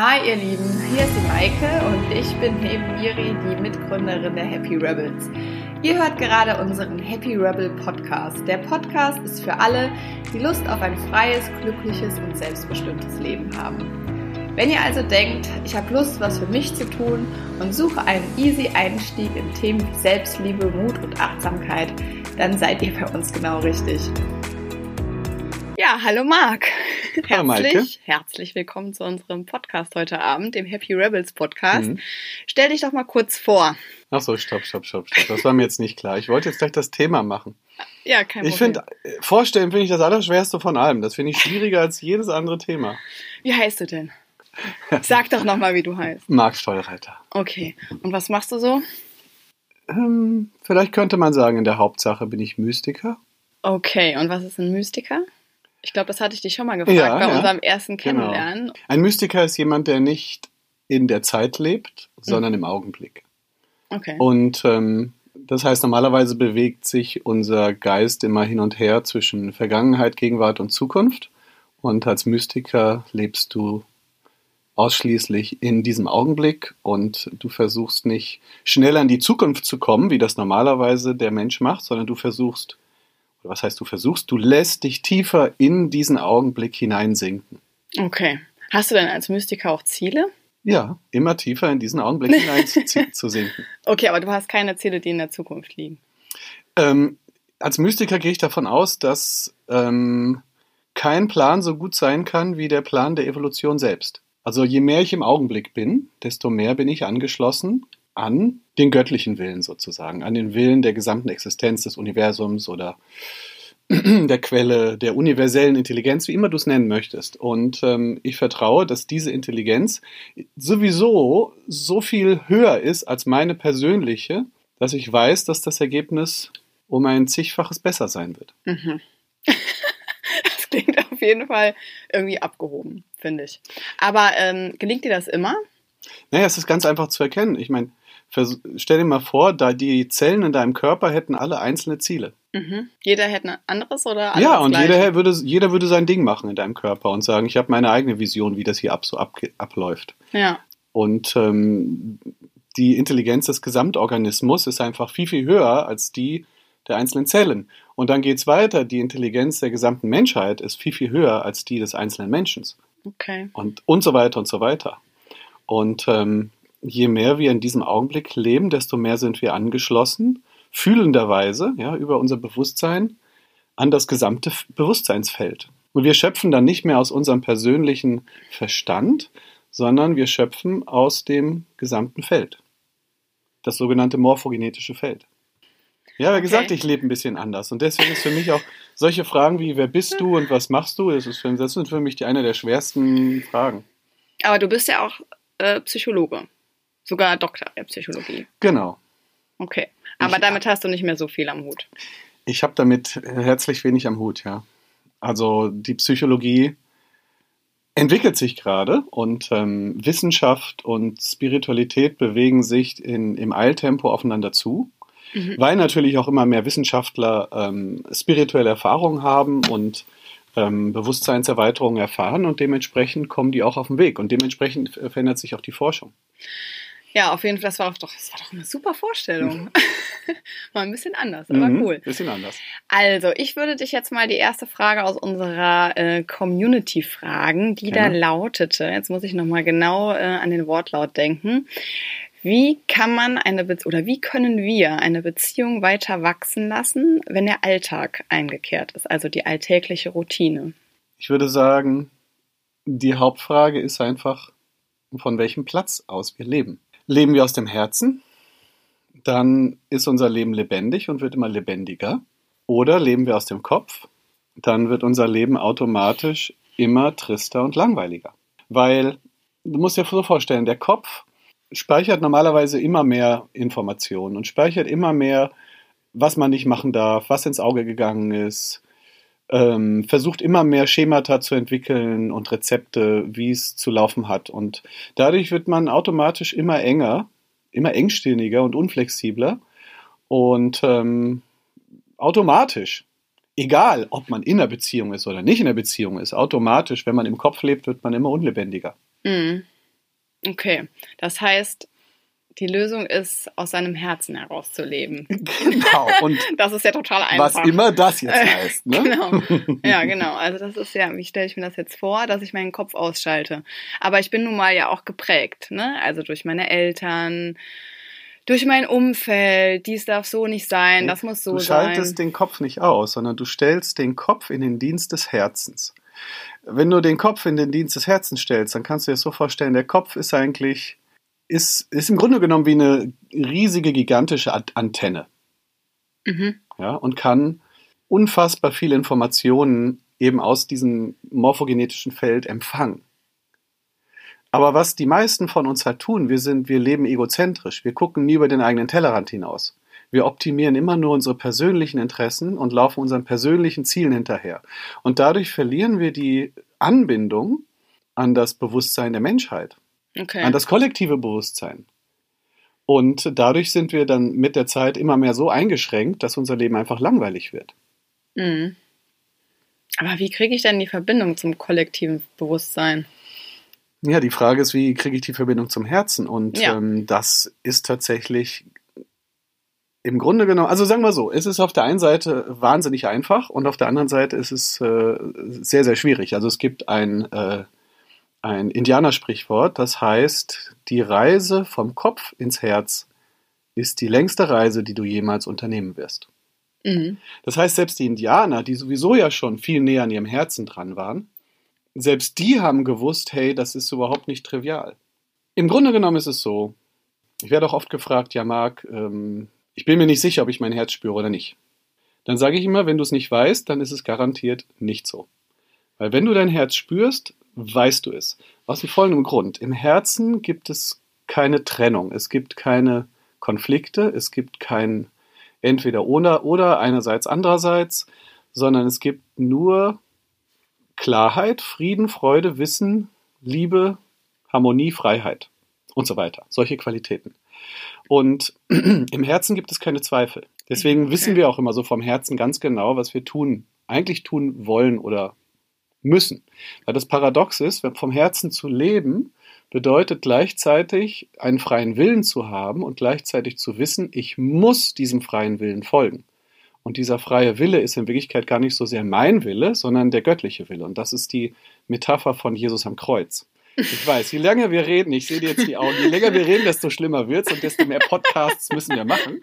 Hi ihr Lieben, hier ist die Maike und ich bin neben Miri die Mitgründerin der Happy Rebels. Ihr hört gerade unseren Happy Rebel Podcast. Der Podcast ist für alle, die Lust auf ein freies, glückliches und selbstbestimmtes Leben haben. Wenn ihr also denkt, ich habe Lust, was für mich zu tun und suche einen easy Einstieg in Themen wie Selbstliebe, Mut und Achtsamkeit, dann seid ihr bei uns genau richtig. Ja, hallo Marc. Hallo Herzlich, Maike. herzlich willkommen zu unserem Podcast heute Abend, dem Happy Rebels Podcast. Mhm. Stell dich doch mal kurz vor. Ach so, stopp, stopp, stopp, stopp. Das war mir jetzt nicht klar. Ich wollte jetzt gleich das Thema machen. Ja, kein Ich Problem. finde, vorstellen finde ich das Allerschwerste von allem. Das finde ich schwieriger als jedes andere Thema. Wie heißt du denn? Sag doch nochmal, wie du heißt. Marc Steuerreiter. Okay. Und was machst du so? Ähm, vielleicht könnte man sagen, in der Hauptsache bin ich Mystiker. Okay. Und was ist ein Mystiker? Ich glaube, das hatte ich dich schon mal gefragt Ja, bei ja. unserem ersten Genau. Kennenlernen. Ein Mystiker ist jemand, der nicht in der Zeit lebt, sondern im Augenblick. Okay. Und ähm, das heißt, normalerweise bewegt sich unser Geist immer hin und her zwischen Vergangenheit, Gegenwart und Zukunft. Und als Mystiker lebst du ausschließlich in diesem Augenblick und du versuchst nicht schneller in die Zukunft zu kommen, wie das normalerweise der Mensch macht, sondern du versuchst, was heißt du versuchst, du lässt dich tiefer in diesen Augenblick hineinsinken. Okay. Hast du denn als Mystiker auch Ziele? Ja, immer tiefer in diesen Augenblick hinein zu, zu sinken. Okay, aber du hast keine Ziele, die in der Zukunft liegen. Ähm, als Mystiker gehe ich davon aus, dass ähm, kein Plan so gut sein kann wie der Plan der Evolution selbst. Also je mehr ich im Augenblick bin, desto mehr bin ich angeschlossen an den göttlichen Willen sozusagen, an den Willen der gesamten Existenz des Universums oder der Quelle, der universellen Intelligenz, wie immer du es nennen möchtest. Und ähm, ich vertraue, dass diese Intelligenz sowieso so viel höher ist als meine persönliche, dass ich weiß, dass das Ergebnis um ein zigfaches besser sein wird. Mhm. das klingt auf jeden Fall irgendwie abgehoben, finde ich. Aber ähm, gelingt dir das immer? Naja, es ist ganz einfach zu erkennen. Ich meine, vers- stell dir mal vor, da die Zellen in deinem Körper hätten alle einzelne Ziele. Mhm. Jeder hätte ein anderes oder alles ja, und jeder würde, jeder würde sein Ding machen in deinem Körper und sagen, ich habe meine eigene Vision, wie das hier ab, so ab, abläuft. Ja. Und ähm, die Intelligenz des Gesamtorganismus ist einfach viel, viel höher als die der einzelnen Zellen. Und dann geht's weiter. Die Intelligenz der gesamten Menschheit ist viel, viel höher als die des einzelnen Menschen. Okay. Und, und so weiter und so weiter. Und ähm, je mehr wir in diesem Augenblick leben, desto mehr sind wir angeschlossen, fühlenderweise, ja, über unser Bewusstsein an das gesamte Bewusstseinsfeld. Und wir schöpfen dann nicht mehr aus unserem persönlichen Verstand, sondern wir schöpfen aus dem gesamten Feld. Das sogenannte morphogenetische Feld. Ja, wie Okay. gesagt, ich lebe ein bisschen anders. Und deswegen ist für mich auch solche Fragen wie, wer bist du und was machst du, das, ist für, das sind für mich die eine der schwersten Fragen. Aber du bist ja auch äh, Psychologe. Sogar Doktor der Psychologie. Genau. Okay. Aber Ich- damit hast du nicht mehr so viel am Hut. Ich habe damit herzlich wenig am Hut, ja. Also die Psychologie entwickelt sich gerade und ähm, Wissenschaft und Spiritualität bewegen sich in, im Eiltempo aufeinander zu, Mhm. weil natürlich auch immer mehr Wissenschaftler ähm, spirituelle Erfahrungen haben und ähm, Bewusstseinserweiterungen erfahren und dementsprechend kommen die auch auf den Weg und dementsprechend verändert sich auch die Forschung. Ja, auf jeden Fall, das war doch, das war doch eine super Vorstellung. mal ein bisschen anders, aber Mhm, cool. Bisschen anders. Also, ich würde dich jetzt mal die erste Frage aus unserer äh, Community fragen, die da Gerne. lautete, jetzt muss ich nochmal genau äh, an den Wortlaut denken. Wie kann man eine Be oder wie können wir eine Beziehung weiter wachsen lassen, wenn der Alltag eingekehrt ist, also die alltägliche Routine? Ich würde sagen, die Hauptfrage ist einfach, von welchem Platz aus wir leben. Leben wir aus dem Herzen, dann ist unser Leben lebendig und wird immer lebendiger. Oder leben wir aus dem Kopf, dann wird unser Leben automatisch immer trister und langweiliger. Weil, du musst dir so vorstellen, der Kopf speichert normalerweise immer mehr Informationen und speichert immer mehr, was man nicht machen darf, was ins Auge gegangen ist, ähm, versucht immer mehr Schemata zu entwickeln und Rezepte, wie es zu laufen hat. Und dadurch wird man automatisch immer enger, immer engstirniger und unflexibler. Und ähm, automatisch, egal ob man in einer Beziehung ist oder nicht in einer Beziehung ist, automatisch, wenn man im Kopf lebt, wird man immer unlebendiger. Mhm. Okay, das heißt, die Lösung ist, aus seinem Herzen heraus zu leben. Genau. Und Das ist ja total einfach. was immer das jetzt heißt. Ne? Genau. Ja, genau. Also das ist ja, wie stelle ich mir das jetzt vor, dass ich meinen Kopf ausschalte. Aber ich bin nun mal ja auch geprägt, ne? Also durch meine Eltern, durch mein Umfeld, dies darf so nicht sein, das muss so du sein. schaltest den Kopf nicht aus, sondern du stellst den Kopf in den Dienst des Herzens. Wenn du den Kopf in den Dienst des Herzens stellst, dann kannst du dir das so vorstellen, der Kopf ist eigentlich, ist, ist im Grunde genommen wie eine riesige, gigantische Ant- Antenne. Mhm. Ja, und kann unfassbar viele Informationen eben aus diesem morphogenetischen Feld empfangen. Aber was die meisten von uns halt tun, wir sind, wir leben egozentrisch. Wir gucken nie über den eigenen Tellerrand hinaus. Wir optimieren immer nur unsere persönlichen Interessen und laufen unseren persönlichen Zielen hinterher. Und dadurch verlieren wir die Anbindung an das Bewusstsein der Menschheit, Okay. an das kollektive Bewusstsein. Und dadurch sind wir dann mit der Zeit immer mehr so eingeschränkt, dass unser Leben einfach langweilig wird. Mhm. Aber wie kriege ich denn die Verbindung zum kollektiven Bewusstsein? Ja, die Frage ist, wie kriege ich die Verbindung zum Herzen? Und Ja. ähm, das ist tatsächlich im Grunde genommen, also sagen wir so, es ist auf der einen Seite wahnsinnig einfach und auf der anderen Seite ist es äh, sehr, sehr schwierig. Also es gibt ein, äh, ein Indianersprichwort, das heißt, die Reise vom Kopf ins Herz ist die längste Reise, die du jemals unternehmen wirst. Mhm. Das heißt, selbst die Indianer, die sowieso ja schon viel näher an ihrem Herzen dran waren, selbst die haben gewusst, hey, das ist überhaupt nicht trivial. Im Grunde genommen ist es so, ich werde auch oft gefragt, ja Marc, ähm, ich bin mir nicht sicher, ob ich mein Herz spüre oder nicht. Dann sage ich immer, wenn du es nicht weißt, dann ist es garantiert nicht so. Weil wenn du dein Herz spürst, weißt du es. Aus dem folgenden Grund. Im Herzen gibt es keine Trennung, es gibt keine Konflikte, es gibt kein entweder oder oder einerseits andererseits, sondern es gibt nur Klarheit, Frieden, Freude, Wissen, Liebe, Harmonie, Freiheit und so weiter. Solche Qualitäten. Und im Herzen gibt es keine Zweifel. Deswegen wissen wir auch immer so vom Herzen ganz genau, was wir tun, eigentlich tun wollen oder müssen. Weil das Paradox ist, vom Herzen zu leben, bedeutet gleichzeitig einen freien Willen zu haben und gleichzeitig zu wissen, ich muss diesem freien Willen folgen. Und dieser freie Wille ist in Wirklichkeit gar nicht so sehr mein Wille, sondern der göttliche Wille. Und das ist die Metapher von Jesus am Kreuz. Ich weiß, je länger wir reden, ich sehe dir jetzt die Augen, je länger wir reden, desto schlimmer wird's und desto mehr Podcasts müssen wir machen.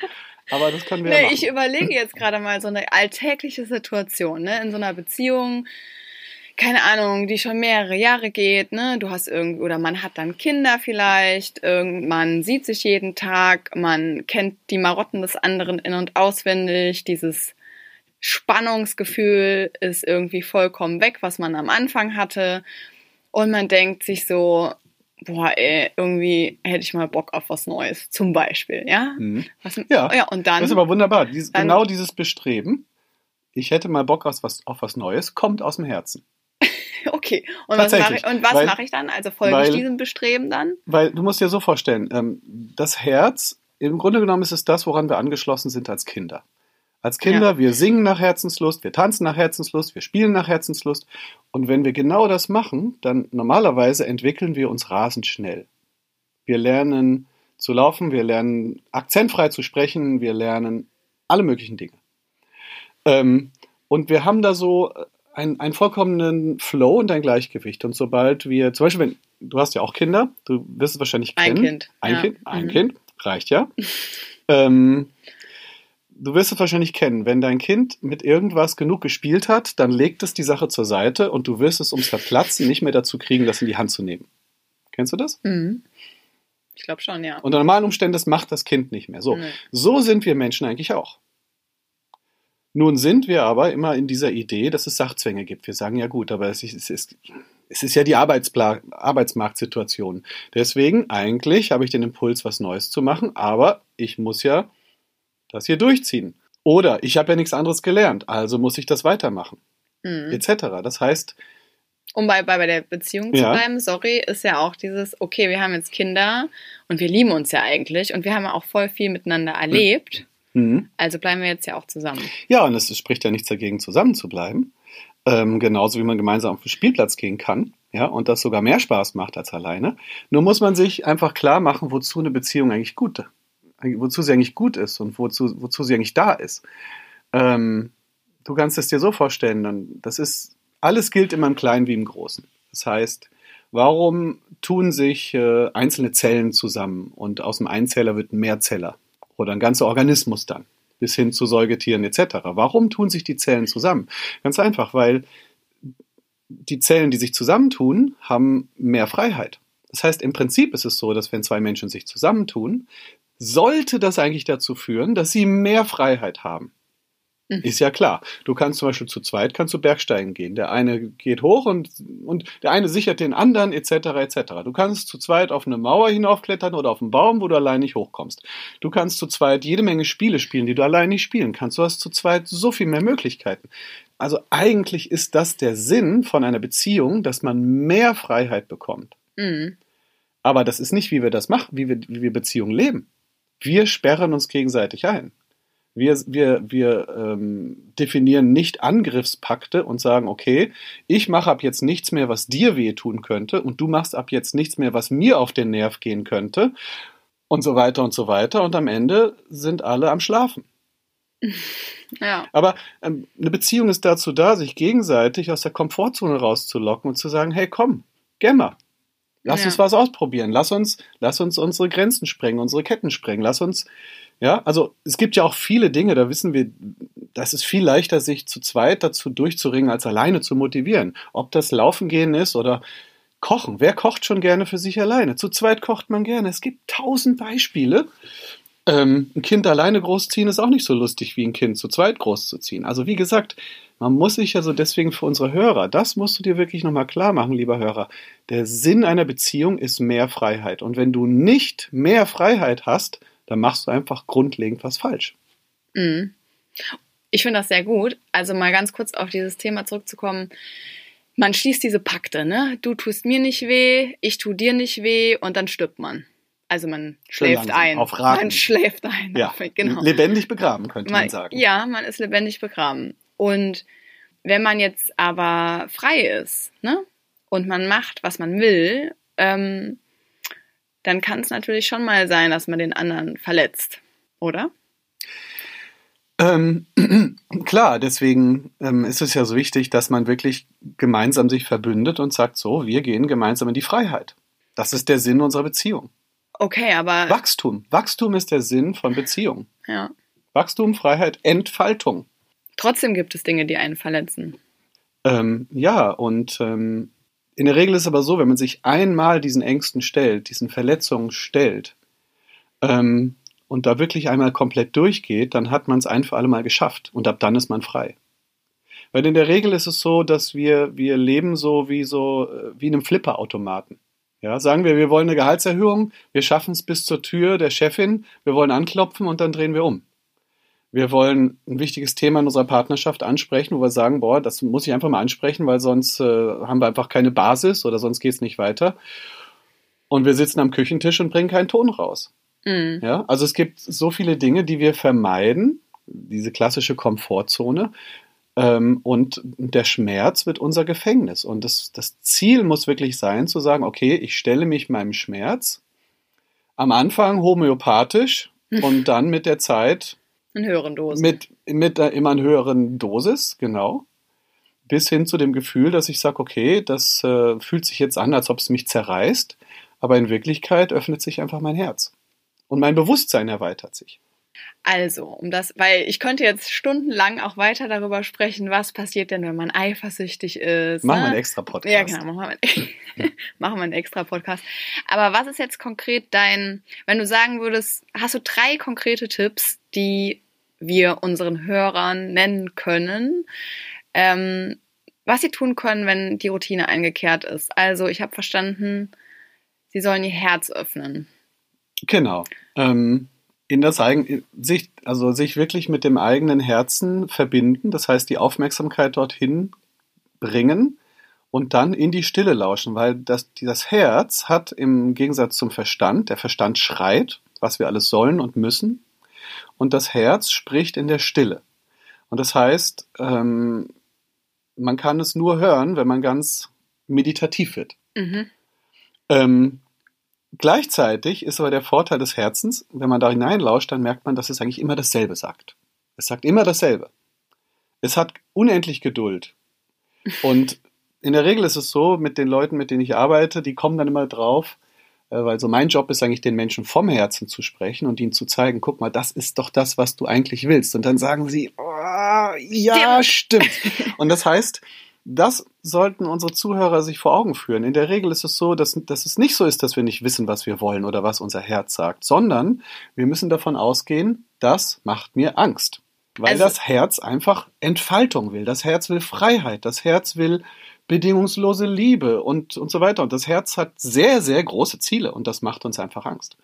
Aber das können wir ja Nee, machen. ich überlege jetzt gerade mal so eine alltägliche Situation, ne, in so einer Beziehung, keine Ahnung, die schon mehrere Jahre geht, ne, du hast irgendwie, oder man hat dann Kinder vielleicht, irgend, man sieht sich jeden Tag, man kennt die Marotten des anderen in- und auswendig, dieses Spannungsgefühl ist irgendwie vollkommen weg, was man am Anfang hatte. Und man denkt sich so, boah, ey, irgendwie hätte ich mal Bock auf was Neues, zum Beispiel, ja? Mhm. Was, Ja, ja, und dann. Das ist aber wunderbar. Dies, Dann- genau dieses Bestreben, ich hätte mal Bock auf was, auf was Neues, kommt aus dem Herzen. Okay. Und was mache ich, und was weil- mache ich dann? Also folge weil- ich diesem Bestreben dann? Weil du musst dir so vorstellen, ähm, das Herz, im Grunde genommen ist es das, woran wir angeschlossen sind als Kinder. Als Kinder, wir singen nach Herzenslust, wir tanzen nach Herzenslust, wir spielen nach Herzenslust. Und wenn wir genau das machen, dann normalerweise entwickeln wir uns rasend schnell. Wir lernen zu laufen, wir lernen akzentfrei zu sprechen, wir lernen alle möglichen Dinge. Ähm, und wir haben da so ein, einen vollkommenen Flow und ein Gleichgewicht. Und sobald wir, zum Beispiel, wenn, du hast ja auch Kinder, du wirst es wahrscheinlich Ein kennen. Kind, Ein ja. Kind, ein Mhm. Kind, reicht ja. ähm, du wirst es wahrscheinlich kennen. Wenn dein Kind mit irgendwas genug gespielt hat, dann legt es die Sache zur Seite und du wirst es ums Verplatzen nicht mehr dazu kriegen, das in die Hand zu nehmen. Kennst du das? Mhm. Ich glaube schon, ja. Unter normalen Umständen, das macht das Kind nicht mehr. So, Nee. so sind wir Menschen eigentlich auch. Nun sind wir aber immer in dieser Idee, dass es Sachzwänge gibt. Wir sagen ja gut, aber es ist, es ist, ja die Arbeitspla Arbeitsmarktsituation. Deswegen, eigentlich habe ich den Impuls, was Neues zu machen, aber ich muss ja das hier durchziehen. Oder ich habe ja nichts anderes gelernt, also muss ich das weitermachen, Mhm. etc. Das heißt, Um bei, bei, bei der Beziehung zu Ja. bleiben, sorry, ist ja auch dieses, okay, wir haben jetzt Kinder und wir lieben uns ja eigentlich und wir haben auch voll viel miteinander erlebt. Hm, Also bleiben wir jetzt ja auch zusammen. Ja, und es spricht ja nichts dagegen, zusammen zu bleiben. Ähm, genauso wie man gemeinsam auf den Spielplatz gehen kann. ja, und das sogar mehr Spaß macht als alleine. Nur muss man sich einfach klar machen, wozu eine Beziehung eigentlich gut, wozu sie eigentlich gut ist und wozu, wozu sie eigentlich da ist. Ähm, du kannst es dir so vorstellen, das ist, alles gilt immer im Kleinen wie im Großen. Das heißt, warum tun sich äh, einzelne Zellen zusammen und aus dem Einzeller wird ein Mehrzeller oder ein ganzer Organismus dann? bis hin zu Säugetieren etc. Warum tun sich die Zellen zusammen? Ganz einfach, weil die Zellen, die sich zusammentun, haben mehr Freiheit. Das heißt, im Prinzip ist es so, dass wenn zwei Menschen sich zusammentun, sollte das eigentlich dazu führen, dass sie mehr Freiheit haben. Mhm. Ist ja klar. Du kannst zum Beispiel zu zweit kannst du Bergsteigen gehen. Der eine geht hoch und, und der eine sichert den anderen, etc. etc. Du kannst zu zweit auf eine Mauer hinaufklettern oder auf einen Baum, wo du allein nicht hochkommst. Du kannst zu zweit jede Menge Spiele spielen, die du allein nicht spielen kannst. Du hast zu zweit so viel mehr Möglichkeiten. Also eigentlich ist das der Sinn von einer Beziehung, dass man mehr Freiheit bekommt. Mhm. Aber das ist nicht, wie wir das machen, wie wir, wie wir Beziehungen leben. Wir sperren uns gegenseitig ein. Wir, wir, wir ähm, definieren nicht Angriffspakte und sagen, okay, ich mache ab jetzt nichts mehr, was dir wehtun könnte und du machst ab jetzt nichts mehr, was mir auf den Nerv gehen könnte und so weiter und so weiter und am Ende sind alle am Schlafen. Ja. Aber ähm, eine Beziehung ist dazu da, sich gegenseitig aus der Komfortzone rauszulocken und zu sagen, hey, komm, gemmer. Lass ja. uns was ausprobieren. Lass uns, lass uns unsere Grenzen sprengen, unsere Ketten sprengen. Lass uns ja, also es gibt ja auch viele Dinge, da wissen wir, das ist viel leichter, sich zu zweit dazu durchzuringen, als alleine zu motivieren. Ob das Laufen gehen ist oder Kochen. Wer kocht schon gerne für sich alleine? Zu zweit kocht man gerne. Es gibt tausend Beispiele. Ähm, ein Kind alleine großziehen ist auch nicht so lustig wie ein Kind zu zweit großzuziehen. Also wie gesagt, man muss sich also deswegen für unsere Hörer, das musst du dir wirklich nochmal klar machen, lieber Hörer. Der Sinn einer Beziehung ist mehr Freiheit. Und wenn du nicht mehr Freiheit hast, dann machst du einfach grundlegend was falsch. Mhm. Ich finde das sehr gut. Also mal ganz kurz auf dieses Thema zurückzukommen. Man schließt diese Pakte, ne? Du tust mir nicht weh, ich tu dir nicht weh und dann stirbt man. Also man schläft ein. Auf Raten. Man schläft ein. Ja, genau. Lebendig begraben, könnte man, man sagen. Ja, man ist lebendig begraben. Und wenn man jetzt aber frei ist, ne? Und man macht, was man will, ähm, dann kann es natürlich schon mal sein, dass man den anderen verletzt, oder? Ähm, klar, deswegen ähm, ist es ja so wichtig, dass man wirklich gemeinsam sich verbündet und sagt, so, wir gehen gemeinsam in die Freiheit. Das ist der Sinn unserer Beziehung. Okay, aber. Wachstum. Wachstum ist der Sinn von Beziehung. Ja. Wachstum, Freiheit, Entfaltung. Trotzdem gibt es Dinge, die einen verletzen. Ähm, ja, und ähm, in der Regel ist es aber so, wenn man sich einmal diesen Ängsten stellt, diesen Verletzungen stellt ähm, und da wirklich einmal komplett durchgeht, dann hat man es ein für alle Mal geschafft und ab dann ist man frei. Weil in der Regel ist es so, dass wir, wir leben so wie so äh, wie in einem Flipperautomaten. Ja, sagen wir, wir wollen eine Gehaltserhöhung, wir schaffen es bis zur Tür der Chefin, wir wollen anklopfen und dann drehen wir um wir wollen ein wichtiges Thema in unserer Partnerschaft ansprechen, wo wir sagen, boah, das muss ich einfach mal ansprechen, weil sonst äh, haben wir einfach keine Basis oder sonst geht es nicht weiter. Und wir sitzen am Küchentisch und bringen keinen Ton raus. Mhm. Ja, also es gibt so viele Dinge, die wir vermeiden, diese klassische Komfortzone. Ähm, und der Schmerz wird unser Gefängnis. Und das, das Ziel muss wirklich sein, zu sagen, okay, ich stelle mich meinem Schmerz am Anfang homöopathisch und dann mit der Zeit in höheren Dosen. Mit, mit äh, immer höheren Dosis, genau. Bis hin zu dem Gefühl, dass ich sage, okay, das äh, fühlt sich jetzt an, als ob es mich zerreißt, aber in Wirklichkeit öffnet sich einfach mein Herz. Und mein Bewusstsein erweitert sich. Also, um das, weil ich könnte jetzt stundenlang auch weiter darüber sprechen, was passiert denn, wenn man eifersüchtig ist. Machen ne? wir einen extra Podcast. Ja, genau, machen wir, machen wir einen extra Podcast. Aber was ist jetzt konkret dein, wenn du sagen würdest, hast du drei konkrete Tipps, die wir unseren Hörern nennen können, ähm, was sie tun können, wenn die Routine eingekehrt ist. Also ich habe verstanden, sie sollen ihr Herz öffnen. Genau. Ähm, in das eigen, sich, also sich wirklich mit dem eigenen Herzen verbinden, das heißt die Aufmerksamkeit dorthin bringen und dann in die Stille lauschen, weil das, das Herz hat im Gegensatz zum Verstand, der Verstand schreit, was wir alles sollen und müssen, und das Herz spricht in der Stille. Und das heißt, ähm, man kann es nur hören, wenn man ganz meditativ wird. Mhm. Ähm, gleichzeitig ist aber der Vorteil des Herzens, wenn man da hineinlauscht, dann merkt man, dass es eigentlich immer dasselbe sagt. Es sagt immer dasselbe. Es hat unendlich Geduld. Und in der Regel ist es so, mit den Leuten, mit denen ich arbeite, die kommen dann immer drauf, weil so mein Job ist eigentlich, den Menschen vom Herzen zu sprechen und ihnen zu zeigen, guck mal, das ist doch das, was du eigentlich willst. Und dann sagen sie, oh, ja, stimmt. Und das heißt, das sollten unsere Zuhörer sich vor Augen führen. In der Regel ist es so, dass, dass es nicht so ist, dass wir nicht wissen, was wir wollen oder was unser Herz sagt, sondern wir müssen davon ausgehen, das macht mir Angst. Weil Also- das Herz einfach Entfaltung will. Das Herz will Freiheit. Das Herz will bedingungslose Liebe und, und so weiter. Und das Herz hat sehr, sehr große Ziele und das macht uns einfach Angst.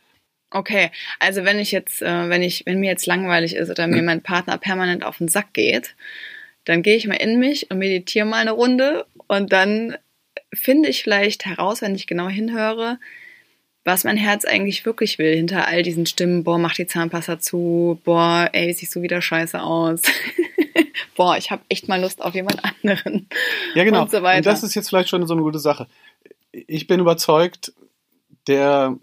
Okay, also wenn ich jetzt, äh, wenn ich, wenn mir jetzt langweilig ist oder mir mein Partner permanent auf den Sack geht, dann gehe ich mal in mich und meditiere mal eine Runde und dann finde ich vielleicht heraus, wenn ich genau hinhöre, was mein Herz eigentlich wirklich will, hinter all diesen Stimmen, boah, mach die Zahnpasta zu, boah, ey, siehst du wieder scheiße aus. boah, ich habe echt mal Lust auf jemand anderen. Ja, genau. Und so weiter. das ist jetzt vielleicht schon so eine gute Sache. Ich bin überzeugt, der,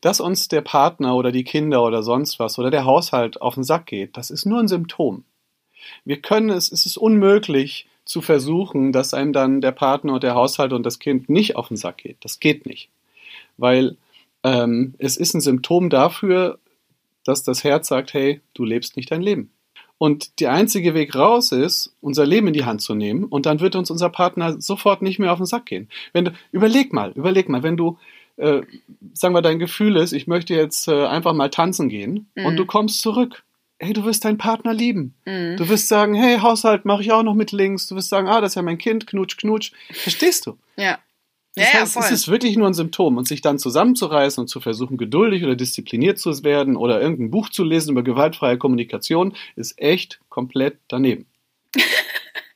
dass uns der Partner oder die Kinder oder sonst was oder der Haushalt auf den Sack geht, das ist nur ein Symptom. Wir können es, es ist unmöglich zu versuchen, dass einem dann der Partner und der Haushalt und das Kind nicht auf den Sack geht. Das geht nicht. Weil ähm, es ist ein Symptom dafür, dass das Herz sagt, hey, du lebst nicht dein Leben. Und der einzige Weg raus ist, unser Leben in die Hand zu nehmen und dann wird uns unser Partner sofort nicht mehr auf den Sack gehen. Wenn du, überleg mal, überleg mal, wenn du, äh, sagen wir, dein Gefühl ist, ich möchte jetzt äh, einfach mal tanzen gehen Mhm. und du kommst zurück. Hey, du wirst deinen Partner lieben. Mhm. Du wirst sagen, hey, Haushalt mache ich auch noch mit links. Du wirst sagen, ah, das ist ja mein Kind, knutsch, knutsch. Verstehst du? Ja. Das ja, heißt, ja, es ist wirklich nur ein Symptom und sich dann zusammenzureißen und zu versuchen, geduldig oder diszipliniert zu werden oder irgendein Buch zu lesen über gewaltfreie Kommunikation, ist echt komplett daneben.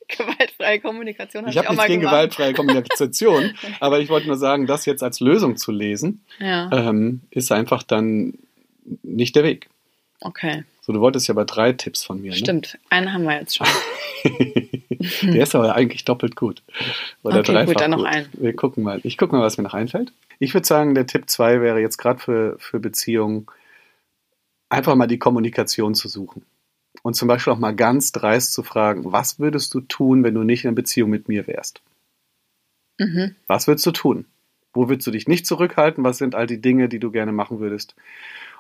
Gewaltfreie Kommunikation habe Ich ich, habe auch nichts mal gegen gemacht. gewaltfreie Kommunikation, aber ich wollte nur sagen, das jetzt als Lösung zu lesen, Ja, ähm, ist einfach dann nicht der Weg. okay. So, du wolltest ja aber drei Tipps von mir. Ne? Stimmt, einen haben wir jetzt schon. Der ist aber eigentlich doppelt gut. Oder Okay, gut, dann noch gut. einen. Wir gucken mal. Ich gucke mal, was mir noch einfällt. Ich würde sagen, der Tipp 2 wäre jetzt gerade für, für Beziehungen, einfach mal die Kommunikation zu suchen. Und zum Beispiel auch mal ganz dreist zu fragen, was würdest du tun, wenn du nicht in einer Beziehung mit mir wärst? Mhm. Was würdest du tun? Wo würdest du dich nicht zurückhalten? Was sind all die Dinge, die du gerne machen würdest?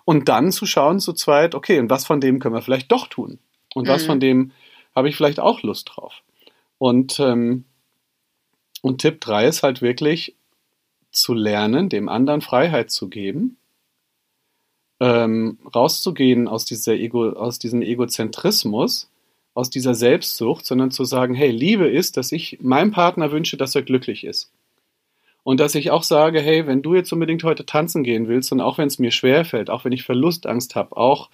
Und dann zu schauen zu zweit, okay, und was von dem können wir vielleicht doch tun? Und was Mhm. von dem habe ich vielleicht auch Lust drauf? Und, ähm, und Tipp 3 ist halt wirklich zu lernen, dem anderen Freiheit zu geben, ähm, rauszugehen aus, dieser Ego, aus diesem Egozentrismus, aus dieser Selbstsucht, sondern zu sagen, hey, Liebe ist, dass ich meinem Partner wünsche, dass er glücklich ist. Und dass ich auch sage, hey, wenn du jetzt unbedingt heute tanzen gehen willst und auch wenn es mir schwerfällt, auch wenn ich Verlustangst habe, auch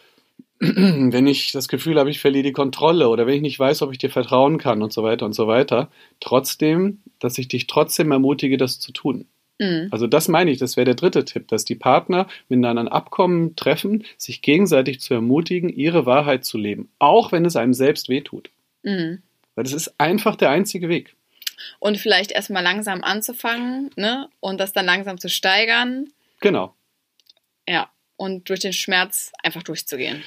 wenn ich das Gefühl habe, ich verliere die Kontrolle oder wenn ich nicht weiß, ob ich dir vertrauen kann und so weiter und so weiter, trotzdem, dass ich dich trotzdem ermutige, das zu tun. Mhm. Also das meine ich, das wäre der dritte Tipp, dass die Partner miteinander ein Abkommen treffen, sich gegenseitig zu ermutigen, ihre Wahrheit zu leben, auch wenn es einem selbst wehtut. Mhm. Weil das ist einfach der einzige Weg. Und vielleicht erstmal langsam anzufangen, ne? Und das dann langsam zu steigern. Genau. Ja. Und durch den Schmerz einfach durchzugehen.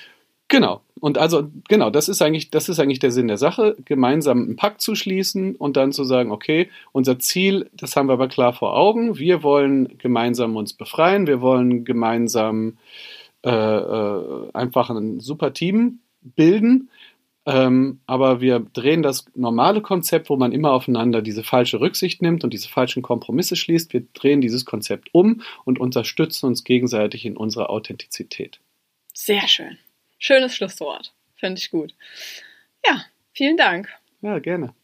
Genau. Und also, genau, das ist eigentlich, das ist eigentlich der Sinn der Sache, gemeinsam einen Pakt zu schließen und dann zu sagen, okay, unser Ziel, das haben wir aber klar vor Augen. Wir wollen gemeinsam uns befreien, wir wollen gemeinsam äh, äh, einfach ein super Team bilden. Ähm, aber wir drehen das normale Konzept, wo man immer aufeinander diese falsche Rücksicht nimmt und diese falschen Kompromisse schließt. Wir drehen dieses Konzept um und unterstützen uns gegenseitig in unserer Authentizität. Sehr schön. Schönes Schlusswort. Finde ich gut. Ja, vielen Dank. Ja, gerne.